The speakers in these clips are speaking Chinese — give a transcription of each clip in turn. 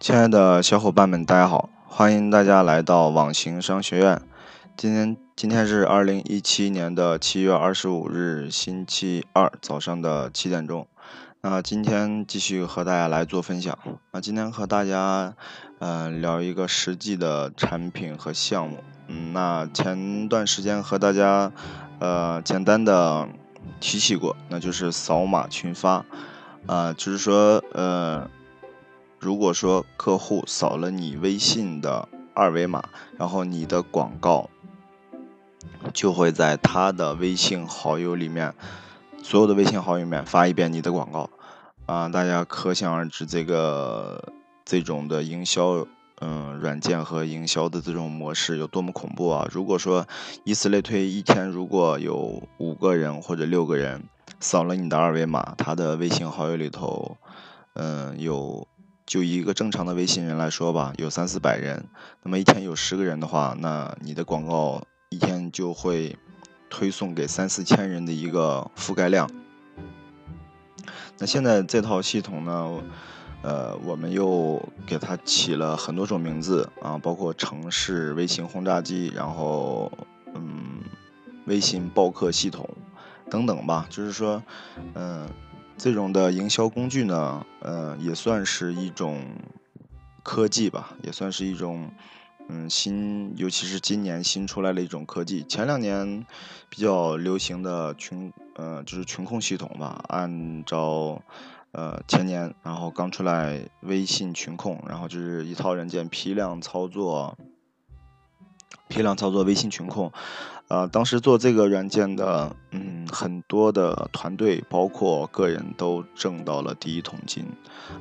亲爱的小伙伴们，大家好！欢迎大家来到网行商学院。今天今天是二零一七年的七月二十五日，星期二早上的七点钟。那今天继续和大家来做分享。那今天和大家嗯聊一个实际的产品和项目。嗯，那前段时间和大家呃简单的提起过，那就是扫码群发啊，就是说呃。如果说客户扫了你微信的二维码，然后你的广告就会在他的微信好友里面，所有的微信好友里面发一遍你的广告，啊，大家可想而知这个这种的营销，嗯，软件和营销的这种模式有多么恐怖啊！如果说以此类推，一天如果有五个人或者六个人扫了你的二维码，他的微信好友里头，嗯，有。就一个正常的微信人来说吧，有三四百人，那么一天有十个人的话，那你的广告一天就会推送给三四千人的一个覆盖量。那现在这套系统呢，呃，我们又给它起了很多种名字啊，包括城市微信轰炸机，然后嗯，微信报客系统等等吧，就是说，嗯。这种的营销工具呢，呃，也算是一种科技吧，也算是一种，嗯，新，尤其是今年新出来的一种科技。前两年比较流行的群，呃，就是群控系统吧。按照，呃，前年然后刚出来微信群控，然后就是一套软件批量操作，批量操作微信群控。呃，当时做这个软件的，嗯，很多的团队，包括个人都挣到了第一桶金，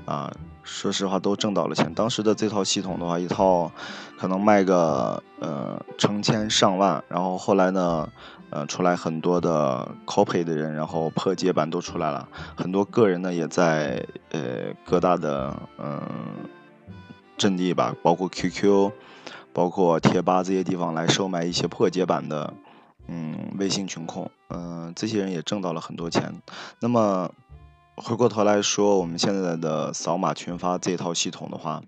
啊，说实话都挣到了钱。当时的这套系统的话，一套可能卖个呃成千上万，然后后来呢，呃，出来很多的 copy 的人，然后破解版都出来了，很多个人呢也在呃各大的嗯阵地吧，包括 QQ。包括贴吧这些地方来售卖一些破解版的，嗯，微信群控，嗯，这些人也挣到了很多钱。那么回过头来说，我们现在的扫码群发这套系统的话，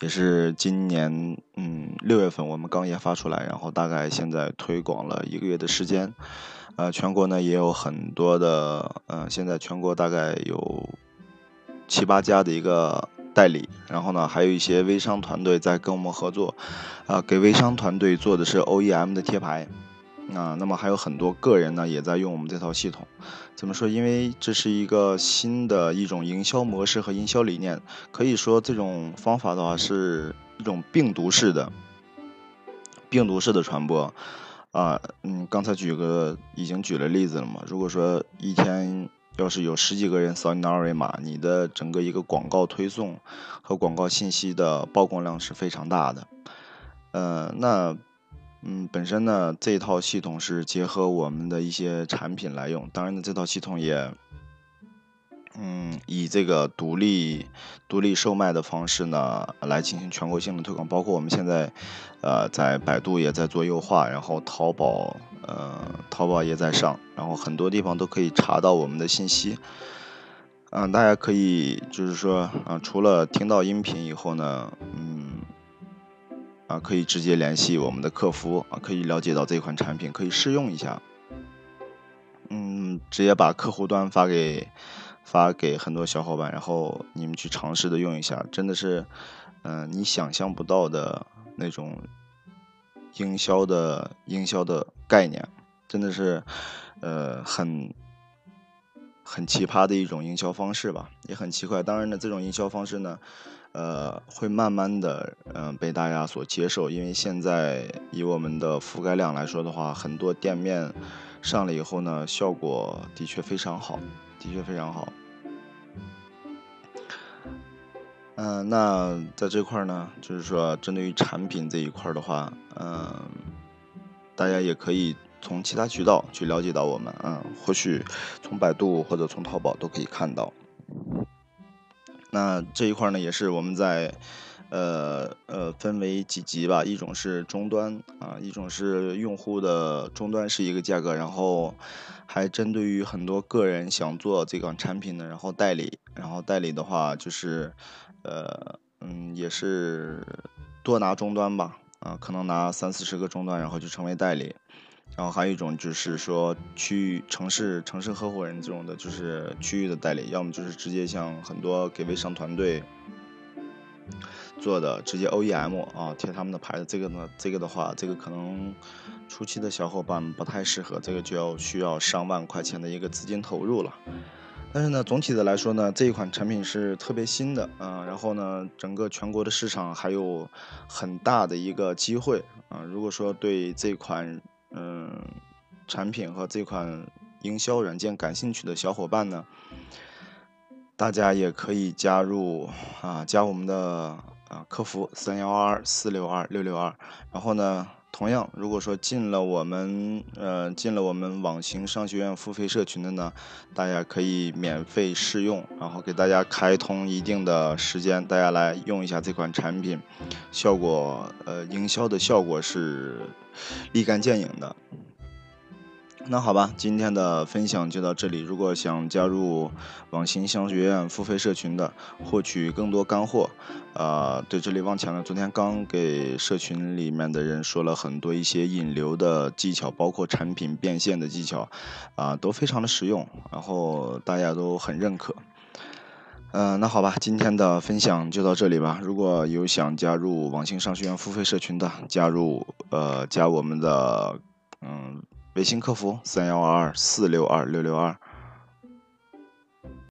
也是今年嗯六月份我们刚研发出来，然后大概现在推广了一个月的时间，呃，全国呢也有很多的，嗯，现在全国大概有七八家的一个。代理，然后呢，还有一些微商团队在跟我们合作，啊，给微商团队做的是 OEM 的贴牌，啊，那么还有很多个人呢也在用我们这套系统。怎么说？因为这是一个新的一种营销模式和营销理念，可以说这种方法的话是一种病毒式的，病毒式的传播，啊，嗯，刚才举个已经举了例子了嘛，如果说一天。要是有十几个人扫你的二维码，你的整个一个广告推送和广告信息的曝光量是非常大的。呃，那嗯，本身呢，这套系统是结合我们的一些产品来用，当然呢，这套系统也。嗯，以这个独立独立售卖的方式呢，来进行全国性的推广，包括我们现在，呃，在百度也在做优化，然后淘宝，呃，淘宝也在上，然后很多地方都可以查到我们的信息。嗯，大家可以就是说，啊，除了听到音频以后呢，嗯，啊，可以直接联系我们的客服，啊，可以了解到这款产品，可以试用一下。嗯，直接把客户端发给。发给很多小伙伴，然后你们去尝试的用一下，真的是，嗯，你想象不到的那种营销的营销的概念，真的是，呃，很很奇葩的一种营销方式吧，也很奇怪。当然呢，这种营销方式呢，呃，会慢慢的，嗯，被大家所接受，因为现在以我们的覆盖量来说的话，很多店面上了以后呢，效果的确非常好。的确非常好。嗯，那在这块呢，就是说，针对于产品这一块的话，嗯，大家也可以从其他渠道去了解到我们，嗯，或许从百度或者从淘宝都可以看到。那这一块呢，也是我们在呃呃，分为几级吧，一种是终端啊，一种是用户的终端是一个价格，然后还针对于很多个人想做这款产品的，然后代理，然后代理的话就是，呃嗯，也是多拿终端吧，啊，可能拿三四十个终端，然后就成为代理，然后还有一种就是说区域城市城市合伙人这种的，就是区域的代理，要么就是直接像很多给微商团队。做的直接 OEM 啊，贴他们的牌子，这个呢，这个的话，这个可能初期的小伙伴不太适合，这个就要需要上万块钱的一个资金投入了。但是呢，总体的来说呢，这一款产品是特别新的啊，然后呢，整个全国的市场还有很大的一个机会啊。如果说对这款嗯产品和这款营销软件感兴趣的小伙伴呢，大家也可以加入啊，加我们的。啊，客服三幺二四六二六六二，然后呢，同样，如果说进了我们呃进了我们网行商学院付费社群的呢，大家可以免费试用，然后给大家开通一定的时间，大家来用一下这款产品，效果呃营销的效果是立竿见影的。那好吧，今天的分享就到这里。如果想加入网行商学院付费社群的，获取更多干货，啊，对，这里忘讲了，昨天刚给社群里面的人说了很多一些引流的技巧，包括产品变现的技巧，啊，都非常的实用，然后大家都很认可。嗯，那好吧，今天的分享就到这里吧。如果有想加入网行商学院付费社群的，加入呃，加我们的嗯。微信客服三幺二二四六二六六二。